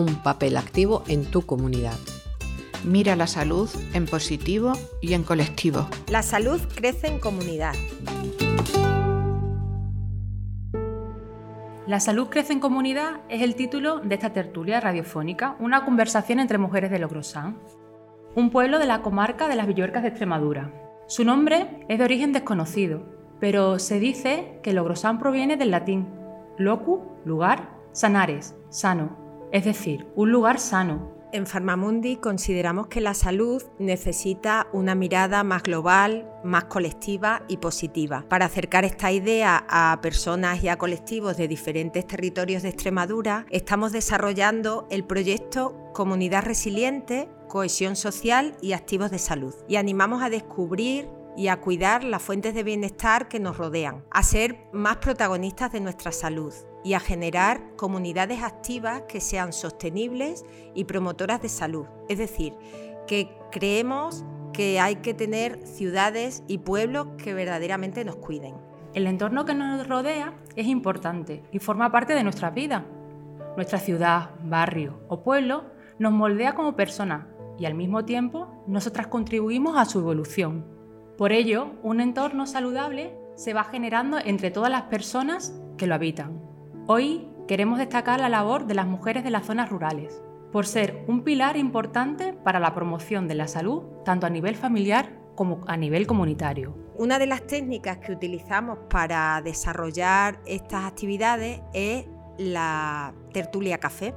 un papel activo en tu comunidad. Mira la salud en positivo y en colectivo. La salud crece en comunidad. La salud crece en comunidad es el título de esta tertulia radiofónica, una conversación entre mujeres de Logrosán, un pueblo de la comarca de las Villuercas de Extremadura. Su nombre es de origen desconocido, pero se dice que Logrosán proviene del latín locu, lugar, sanares, sano, es decir, un lugar sano, en Farmamundi consideramos que la salud necesita una mirada más global, más colectiva y positiva. Para acercar esta idea a personas y a colectivos de diferentes territorios de Extremadura, estamos desarrollando el proyecto Comunidad Resiliente, Cohesión Social y Activos de Salud. Y animamos a descubrir y a cuidar las fuentes de bienestar que nos rodean, a ser más protagonistas de nuestra salud y a generar comunidades activas que sean sostenibles y promotoras de salud. Es decir, que creemos que hay que tener ciudades y pueblos que verdaderamente nos cuiden. El entorno que nos rodea es importante y forma parte de nuestra vida. Nuestra ciudad, barrio o pueblo nos moldea como personas y al mismo tiempo nosotras contribuimos a su evolución. Por ello, un entorno saludable se va generando entre todas las personas que lo habitan. Hoy queremos destacar la labor de las mujeres de las zonas rurales, por ser un pilar importante para la promoción de la salud, tanto a nivel familiar como a nivel comunitario. Una de las técnicas que utilizamos para desarrollar estas actividades es la tertulia café,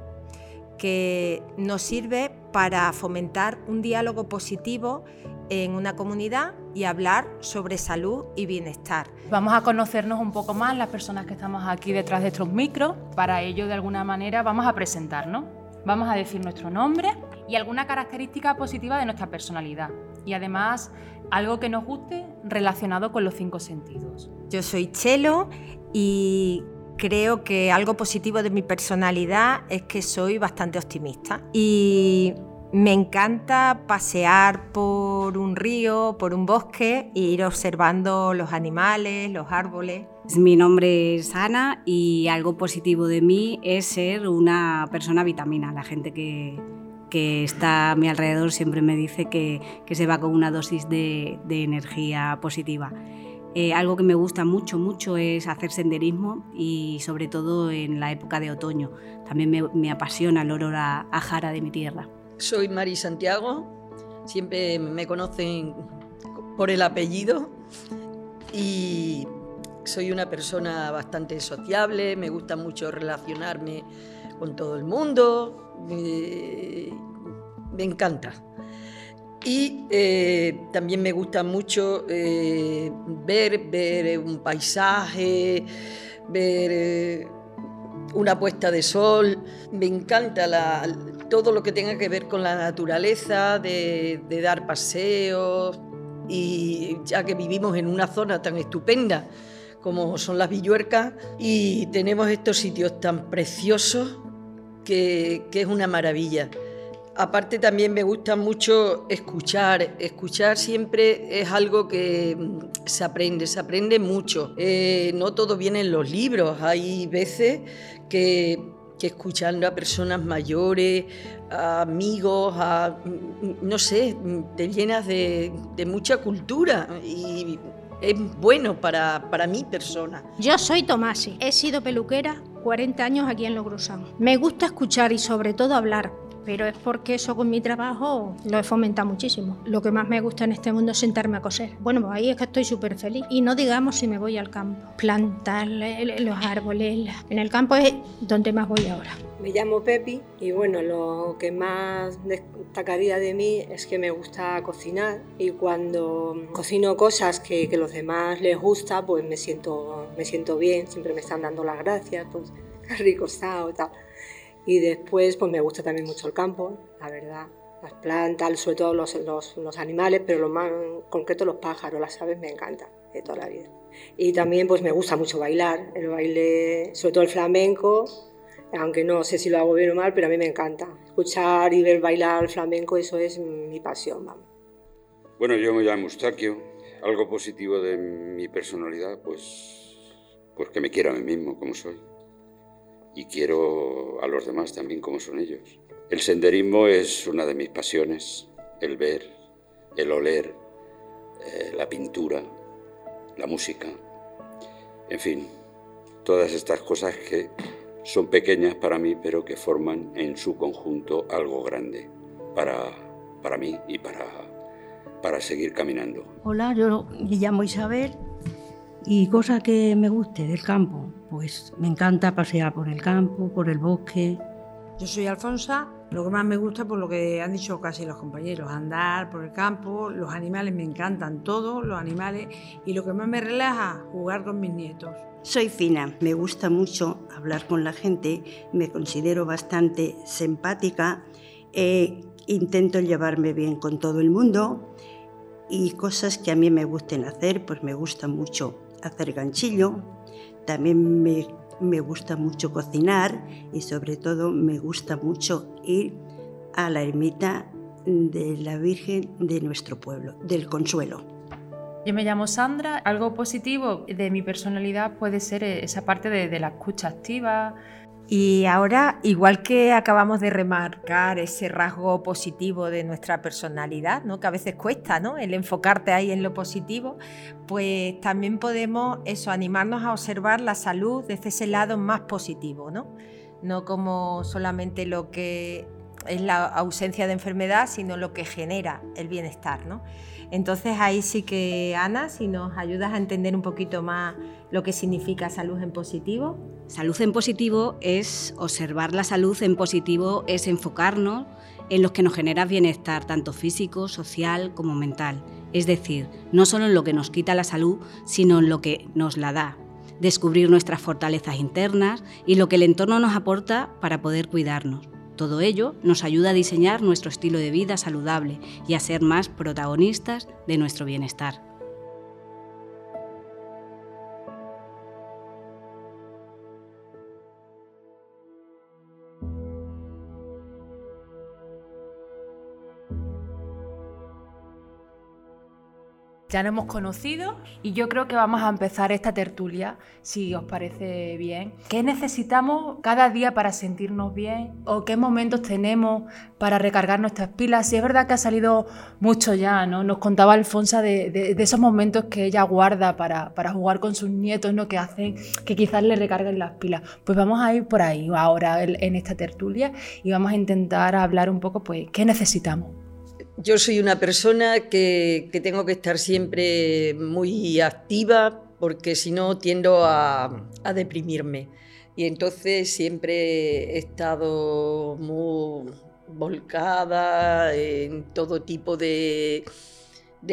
que nos sirve para fomentar un diálogo positivo en una comunidad y hablar sobre salud y bienestar. Vamos a conocernos un poco más las personas que estamos aquí detrás de estos micros. Para ello, de alguna manera, vamos a presentarnos. Vamos a decir nuestro nombre y alguna característica positiva de nuestra personalidad. Y además, algo que nos guste relacionado con los cinco sentidos. Yo soy Chelo y creo que algo positivo de mi personalidad es que soy bastante optimista. Y me encanta pasear por un río, por un bosque e ir observando los animales, los árboles. Mi nombre es Ana y algo positivo de mí es ser una persona vitamina. La gente que, está a mi alrededor siempre me dice que, se va con una dosis de, energía positiva. Eh, algo que me gusta mucho, mucho es hacer senderismo y sobre todo en la época de otoño. También me, apasiona el olor a jara de mi tierra. Soy Mari Santiago, siempre me conocen por el apellido. Y soy una persona bastante sociable, me gusta mucho relacionarme con todo el mundo, me, encanta. Y eh, también me gusta mucho eh, ver, ver un paisaje, ver eh, una puesta de sol. Me encanta todo lo que tenga que ver con la naturaleza, de, dar paseos. Y ya que vivimos en una zona tan estupenda como son las Villuercas y tenemos estos sitios tan preciosos que es una maravilla. Aparte también me gusta mucho escuchar. Escuchar siempre es algo que mm, se aprende, se aprende mucho. Eh, no todo viene en los libros. Hay veces que, escuchando a personas mayores, a amigos, a, mm, no sé, te llenas de, mucha cultura y es bueno para, para mi persona. Yo soy Tomasi, he sido peluquera 40 años aquí en Logrosán. Me gusta escuchar y sobre todo hablar pero es porque eso con mi trabajo lo he fomentado muchísimo. Lo que más me gusta en este mundo es sentarme a coser. Bueno, pues ahí es que estoy súper feliz. Y no digamos si me voy al campo, plantar los árboles. En el campo es donde más voy ahora. Me llamo Pepi y bueno, lo que más destacaría de mí es que me gusta cocinar y cuando cocino cosas que, que los demás les gusta, pues me siento, me siento bien, siempre me están dando las gracias, pues rico está o tal. Y después, pues me gusta también mucho el campo, la verdad. Las plantas, sobre todo los, los, los animales, pero lo más concreto los pájaros, las aves me encantan de toda la vida. Y también pues me gusta mucho bailar, el baile, sobre todo el flamenco, aunque no sé si lo hago bien o mal, pero a mí me encanta. Escuchar y ver bailar el flamenco, eso es mi pasión. Vamos. Bueno, yo me llamo Eustaquio. Algo positivo de mi personalidad, pues, pues que me quiero a mí mismo como soy y quiero a los demás también como son ellos. El senderismo es una de mis pasiones, el ver, el oler, eh, la pintura, la música, en fin, todas estas cosas que son pequeñas para mí, pero que forman en su conjunto algo grande para, para mí y para, para seguir caminando. Hola, yo me llamo Isabel y cosa que me guste del campo, pues me encanta pasear por el campo, por el bosque. Yo soy Alfonsa, lo que más me gusta por lo que han dicho casi los compañeros, andar por el campo, los animales me encantan, todos los animales. Y lo que más me relaja, jugar con mis nietos. Soy Fina, me gusta mucho hablar con la gente, me considero bastante simpática, e intento llevarme bien con todo el mundo. Y cosas que a mí me gusten hacer, pues me gusta mucho hacer ganchillo, también me, me gusta mucho cocinar y sobre todo me gusta mucho ir a la ermita de la Virgen de nuestro pueblo, del Consuelo. Yo me llamo Sandra. Algo positivo de mi personalidad puede ser esa parte de, la escucha activa, y ahora, igual que acabamos de remarcar ese rasgo positivo de nuestra personalidad, ¿no? que a veces cuesta ¿no? el enfocarte ahí en lo positivo, pues también podemos eso, animarnos a observar la salud desde ese lado más positivo, ¿no? no como solamente lo que es la ausencia de enfermedad, sino lo que genera el bienestar. ¿no? Entonces ahí sí que, Ana, si nos ayudas a entender un poquito más lo que significa salud en positivo. Salud en positivo es observar la salud en positivo, es enfocarnos en lo que nos genera bienestar, tanto físico, social como mental. Es decir, no solo en lo que nos quita la salud, sino en lo que nos la da. Descubrir nuestras fortalezas internas y lo que el entorno nos aporta para poder cuidarnos. Todo ello nos ayuda a diseñar nuestro estilo de vida saludable y a ser más protagonistas de nuestro bienestar. Ya nos hemos conocido y yo creo que vamos a empezar esta tertulia, si os parece bien. ¿Qué necesitamos cada día para sentirnos bien? ¿O qué momentos tenemos para recargar nuestras pilas? Si es verdad que ha salido mucho ya, ¿no? Nos contaba Alfonso de, esos momentos que ella guarda para, para, jugar con sus nietos, ¿no? Que hacen que quizás le recarguen las pilas. Pues vamos a ir por ahí ahora en esta tertulia y vamos a intentar hablar un poco, pues, ¿qué necesitamos? Yo soy una persona que, tengo que estar siempre muy activa porque si no tiendo a, deprimirme. Y entonces siempre he estado muy volcada en todo tipo de,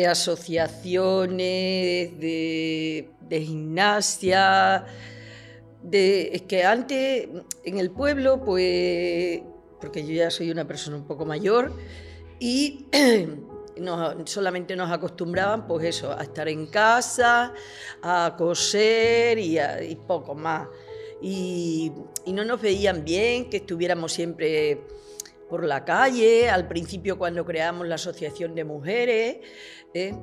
asociaciones, de, gimnasia. es que antes en el pueblo, pues, porque yo ya soy una persona un poco mayor, y solamente nos acostumbraban pues eso, a estar en casa, a coser y, poco más. Y, no nos veían bien que estuviéramos siempre por la calle, al principio cuando creamos la Asociación de Mujeres, ¿eh?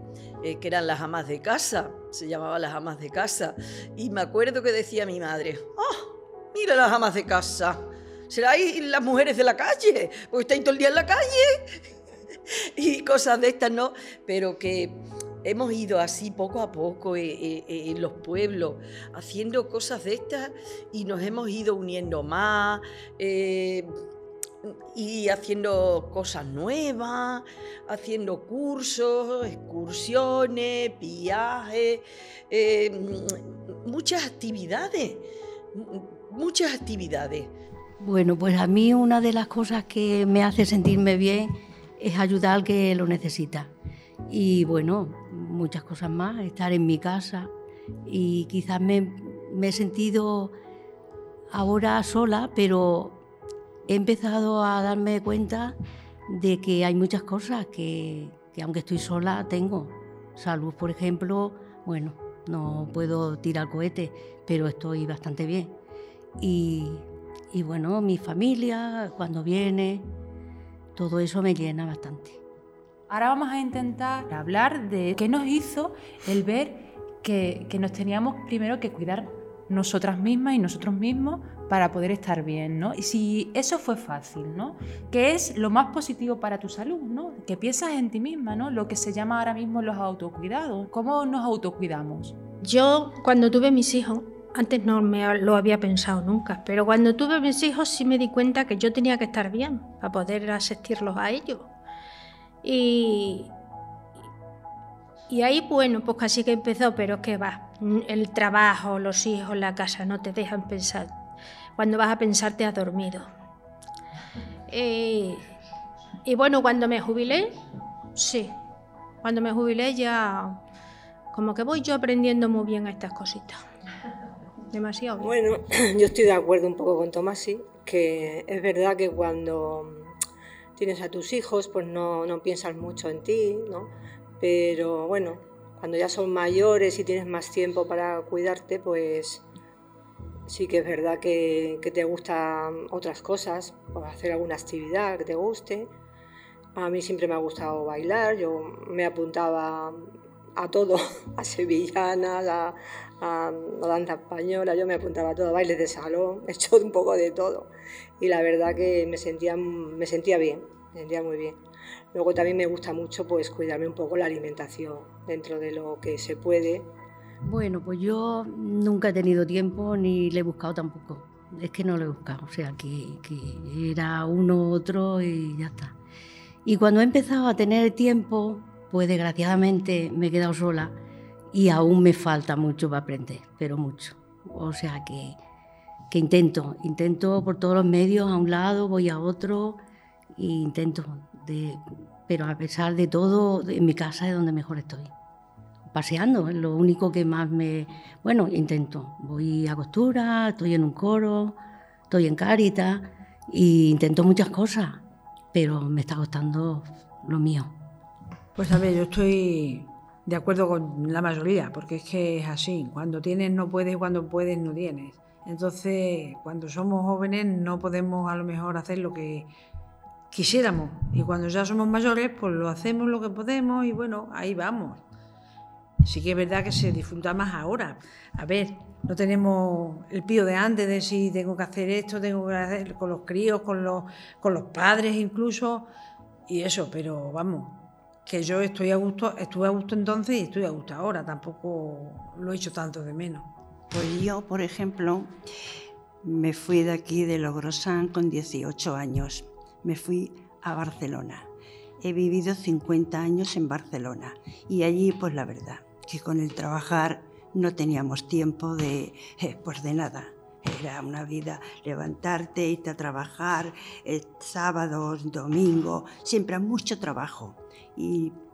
Eh, que eran las amas de casa, se llamaban las amas de casa. Y me acuerdo que decía mi madre, ¡oh, mira las amas de casa! ¿Será las mujeres de la calle? Porque estáis todo el día en la calle. y cosas de estas, ¿no? Pero que hemos ido así poco a poco eh, eh, eh, en los pueblos haciendo cosas de estas y nos hemos ido uniendo más y haciendo cosas nuevas, haciendo cursos, excursiones, viajes, muchas actividades, muchas actividades. Bueno, pues a mí una de las cosas que me hace sentirme bien es ayudar al que lo necesita. Y bueno, muchas cosas más, estar en mi casa y quizás me, he sentido ahora sola, pero he empezado a darme cuenta de que hay muchas cosas que, aunque estoy sola tengo. Salud, por ejemplo, bueno, no puedo tirar cohetes, pero estoy bastante bien. Y, y bueno, mi familia, cuando viene, todo eso me llena bastante. Ahora vamos a intentar hablar de qué nos hizo el ver que, nos teníamos primero que cuidar nosotras mismas y nosotros mismos para poder estar bien, ¿no? Y si eso fue fácil, ¿no? ¿Qué es lo más positivo para tu salud, ¿no? Que piensas en ti misma, ¿no? Lo que se llama ahora mismo los autocuidados. ¿Cómo nos autocuidamos? Yo cuando tuve mis hijos, antes no me lo había pensado nunca, pero cuando tuve mis hijos sí me di cuenta que yo tenía que estar bien para poder asistirlos a ellos. Y, ahí, bueno, pues casi que empezó, pero es que va, el trabajo, los hijos, la casa no te dejan pensar. Cuando vas a pensar te has dormido. Y bueno, cuando me jubilé, sí, cuando me jubilé ya como que voy yo aprendiendo muy bien estas cositas. Demasiado. Bueno, yo estoy de acuerdo un poco con Tomasi, que es verdad que cuando tienes a tus hijos, pues no, no piensas mucho en ti, ¿no? Pero bueno, cuando ya son mayores y tienes más tiempo para cuidarte, pues sí que es verdad que, que te gustan otras cosas, o hacer alguna actividad que te guste. A mí siempre me ha gustado bailar, yo me apuntaba a todo, a sevillanas, a, a, danza española, yo me apuntaba a todo, a bailes de salón, he hecho un poco de todo. Y la verdad que me sentía, me sentía bien, me sentía muy bien. Luego también me gusta mucho pues cuidarme un poco la alimentación dentro de lo que se puede. Bueno, pues yo nunca he tenido tiempo ni le he buscado tampoco. Es que no lo he buscado, o sea, que, que era uno otro y ya está. Y cuando he empezado a tener tiempo, pues desgraciadamente me he quedado sola y aún me falta mucho para aprender, pero mucho. O sea que, que intento, intento por todos los medios, a un lado, voy a otro e intento. De, pero a pesar de todo, en mi casa es donde mejor estoy. Paseando, es lo único que más me... Bueno, intento. Voy a costura, estoy en un coro, estoy en Caritas e intento muchas cosas, pero me está costando lo mío. Pues a ver, yo estoy de acuerdo con la mayoría, porque es que es así. Cuando tienes no puedes, cuando puedes no tienes. Entonces, cuando somos jóvenes no podemos a lo mejor hacer lo que quisiéramos. Y cuando ya somos mayores, pues lo hacemos lo que podemos y bueno, ahí vamos. Sí que es verdad que se disfruta más ahora. A ver, no tenemos el pío de antes de si tengo que hacer esto, tengo que hacer con los críos, con los, con los padres incluso, y eso, pero vamos, que yo estoy a gusto, estuve a gusto entonces y estoy a gusto ahora, tampoco lo he hecho tanto de menos. Pues yo, por ejemplo, me fui de aquí de Logrosán con 18 años. Me fui a Barcelona. He vivido 50 años en Barcelona y allí, pues la verdad, que con el trabajar no teníamos tiempo de, eh, pues de nada. Era una vida levantarte, irte a trabajar, eh, sábados, domingo, siempre mucho trabajo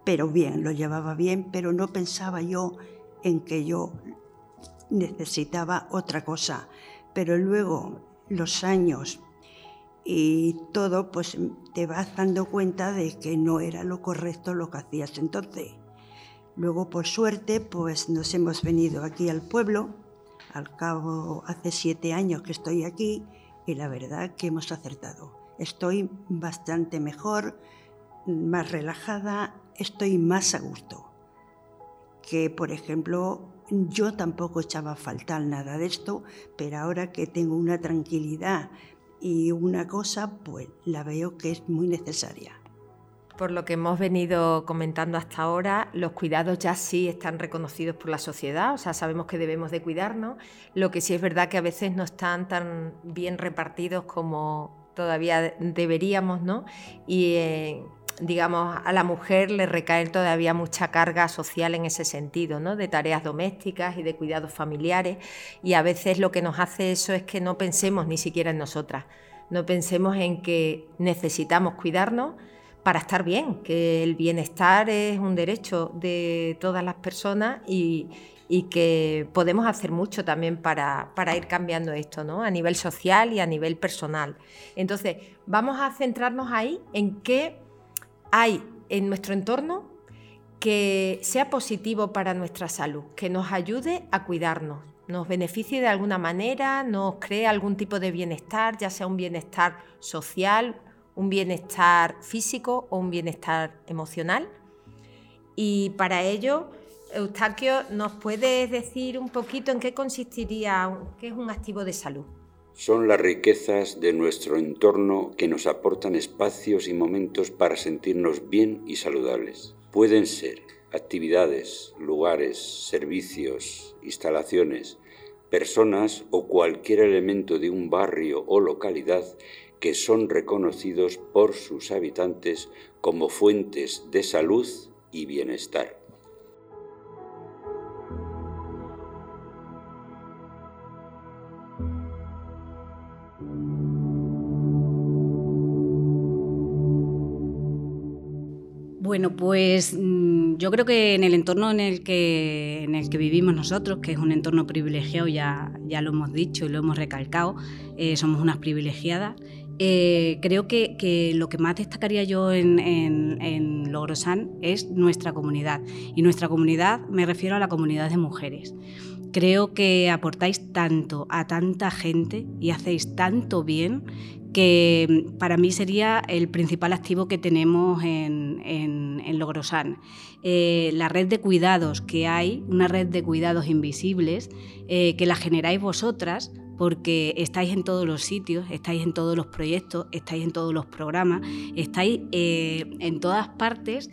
pero bien, lo llevaba bien, pero no pensaba yo en que yo necesitaba otra cosa. Pero luego los años y todo, pues te vas dando cuenta de que no era lo correcto lo que hacías entonces. Luego, por suerte, pues nos hemos venido aquí al pueblo. Al cabo, hace siete años que estoy aquí y la verdad que hemos acertado. Estoy bastante mejor, más relajada, estoy más a gusto. Que, por ejemplo, yo tampoco echaba a faltar nada de esto, pero ahora que tengo una tranquilidad y una cosa, pues la veo que es muy necesaria. Por lo que hemos venido comentando hasta ahora, los cuidados ya sí están reconocidos por la sociedad, o sea, sabemos que debemos de cuidarnos, lo que sí es verdad que a veces no están tan bien repartidos como todavía deberíamos, ¿no? Y digamos, a la mujer le recae todavía mucha carga social en ese sentido, ¿no? de tareas domésticas y de cuidados familiares, y a veces lo que nos hace eso es que no pensemos ni siquiera en nosotras, no pensemos en que necesitamos cuidarnos para estar bien, que el bienestar es un derecho de todas las personas y, que podemos hacer mucho también para, para, ir cambiando esto, ¿no? A nivel social y a nivel personal. Entonces, vamos a centrarnos ahí en qué hay en nuestro entorno que sea positivo para nuestra salud, que nos ayude a cuidarnos, nos beneficie de alguna manera, nos cree algún tipo de bienestar, ya sea un bienestar social, un bienestar físico o un bienestar emocional. Y para ello, Eustaquio, ¿nos puedes decir un poquito en qué consistiría, qué es un activo de salud? Son las riquezas de nuestro entorno que nos aportan espacios y momentos para sentirnos bien y saludables. Pueden ser actividades, lugares, servicios, instalaciones, personas o cualquier elemento de un barrio o localidad que son reconocidos por sus habitantes como fuentes de salud y bienestar. Bueno, pues mm, yo creo que en el entorno en el que, en el que vivimos nosotros, que es un entorno privilegiado, ya, ya lo hemos dicho y lo hemos recalcado, eh, somos unas privilegiadas. Eh, creo que, lo que más destacaría yo en, en, Logrosan es nuestra comunidad. Y nuestra comunidad me refiero a la comunidad de mujeres. Creo que aportáis tanto a tanta gente y hacéis tanto bien que para mí sería el principal activo que tenemos en, en. Eh, la red de cuidados que hay, una red de cuidados invisibles, eh, que la generáis vosotras, porque estáis en todos los sitios, estáis en todos los proyectos, estáis en todos los programas, estáis eh, en todas partes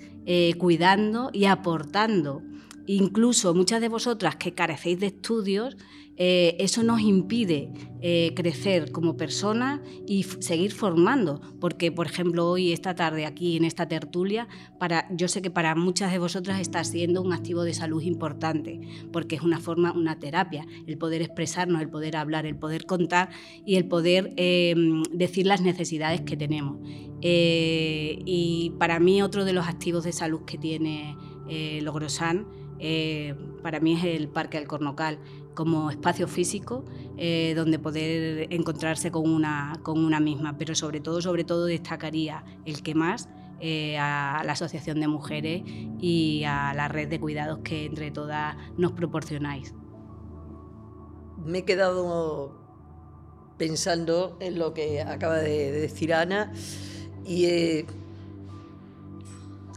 cuidando y aportando. Incluso muchas de vosotras que carecéis de estudios, eh, eso nos impide eh, crecer como personas y seguir formando, porque por ejemplo hoy, esta tarde, aquí en esta tertulia, yo sé que para muchas de vosotras está siendo un activo de salud importante, porque es una forma, una terapia, el poder expresarnos, el poder hablar, el poder contar y el poder eh, decir las necesidades que tenemos. y para mí otro de los activos de salud que tiene Logrosan, para mí es el Parque Alcornocal como espacio físico eh, donde poder encontrarse con una, con una misma, pero sobre todo, sobre todo destacaría el que más eh, a la Asociación de Mujeres y a la red de cuidados que entre todas nos proporcionáis. Me he quedado pensando en lo que acaba de, decir Ana y, eh,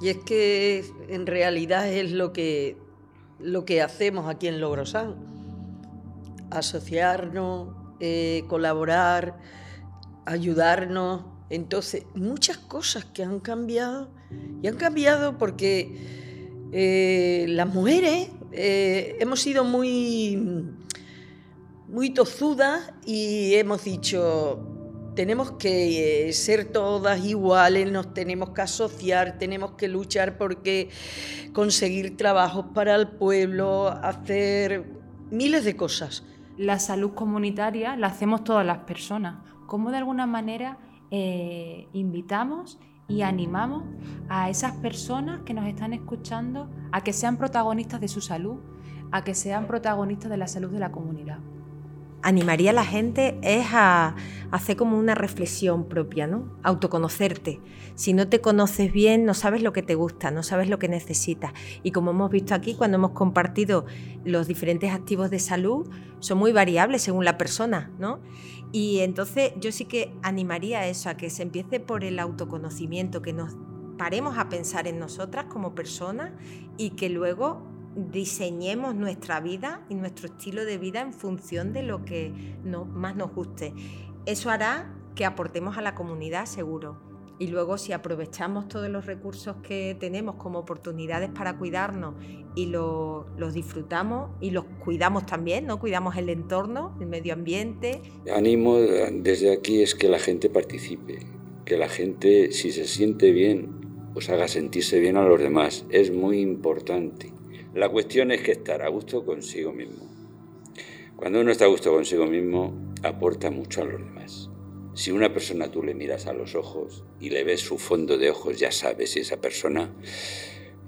y es que en realidad es lo que, lo que hacemos aquí en Logrosán asociarnos, eh, colaborar, ayudarnos. Entonces, muchas cosas que han cambiado y han cambiado porque eh, las mujeres eh, hemos sido muy, muy tozudas y hemos dicho, tenemos que ser todas iguales, nos tenemos que asociar, tenemos que luchar porque conseguir trabajos para el pueblo, hacer miles de cosas la salud comunitaria la hacemos todas las personas. ¿Cómo de alguna manera eh, invitamos y animamos a esas personas que nos están escuchando a que sean protagonistas de su salud, a que sean protagonistas de la salud de la comunidad? Animaría a la gente es a, hacer como una reflexión propia, ¿no? Autoconocerte. Si no te conoces bien, no sabes lo que te gusta, no sabes lo que necesitas. Y como hemos visto aquí, cuando hemos compartido los diferentes activos de salud, son muy variables según la persona, ¿no? Y entonces yo sí que animaría a eso, a que se empiece por el autoconocimiento, que nos paremos a pensar en nosotras como personas y que luego diseñemos nuestra vida y nuestro estilo de vida en función de lo que más nos guste. Eso hará que aportemos a la comunidad seguro. Y luego si aprovechamos todos los recursos que tenemos como oportunidades para cuidarnos y los disfrutamos y los cuidamos también, ¿no? Cuidamos el entorno, el medio ambiente. Animo desde aquí es que la gente participe, que la gente si se siente bien, pues haga sentirse bien a los demás. Es muy importante. La cuestión es que estar a gusto consigo mismo. Cuando uno está a gusto consigo mismo, aporta mucho a los demás. Si una persona tú le miras a los ojos y le ves su fondo de ojos, ya sabes si esa persona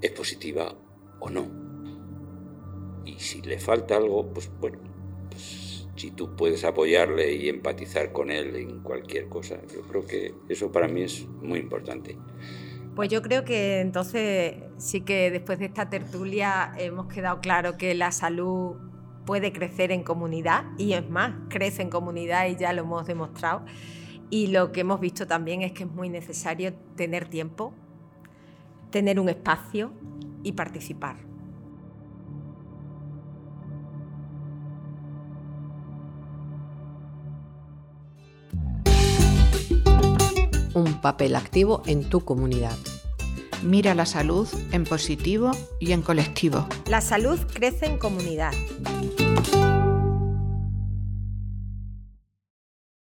es positiva o no. Y si le falta algo, pues bueno, pues si tú puedes apoyarle y empatizar con él en cualquier cosa, yo creo que eso para mí es muy importante. Pues yo creo que entonces sí que después de esta tertulia hemos quedado claro que la salud puede crecer en comunidad y es más, crece en comunidad y ya lo hemos demostrado. Y lo que hemos visto también es que es muy necesario tener tiempo, tener un espacio y participar. Un papel activo en tu comunidad. Mira la salud en positivo y en colectivo. La salud crece en comunidad.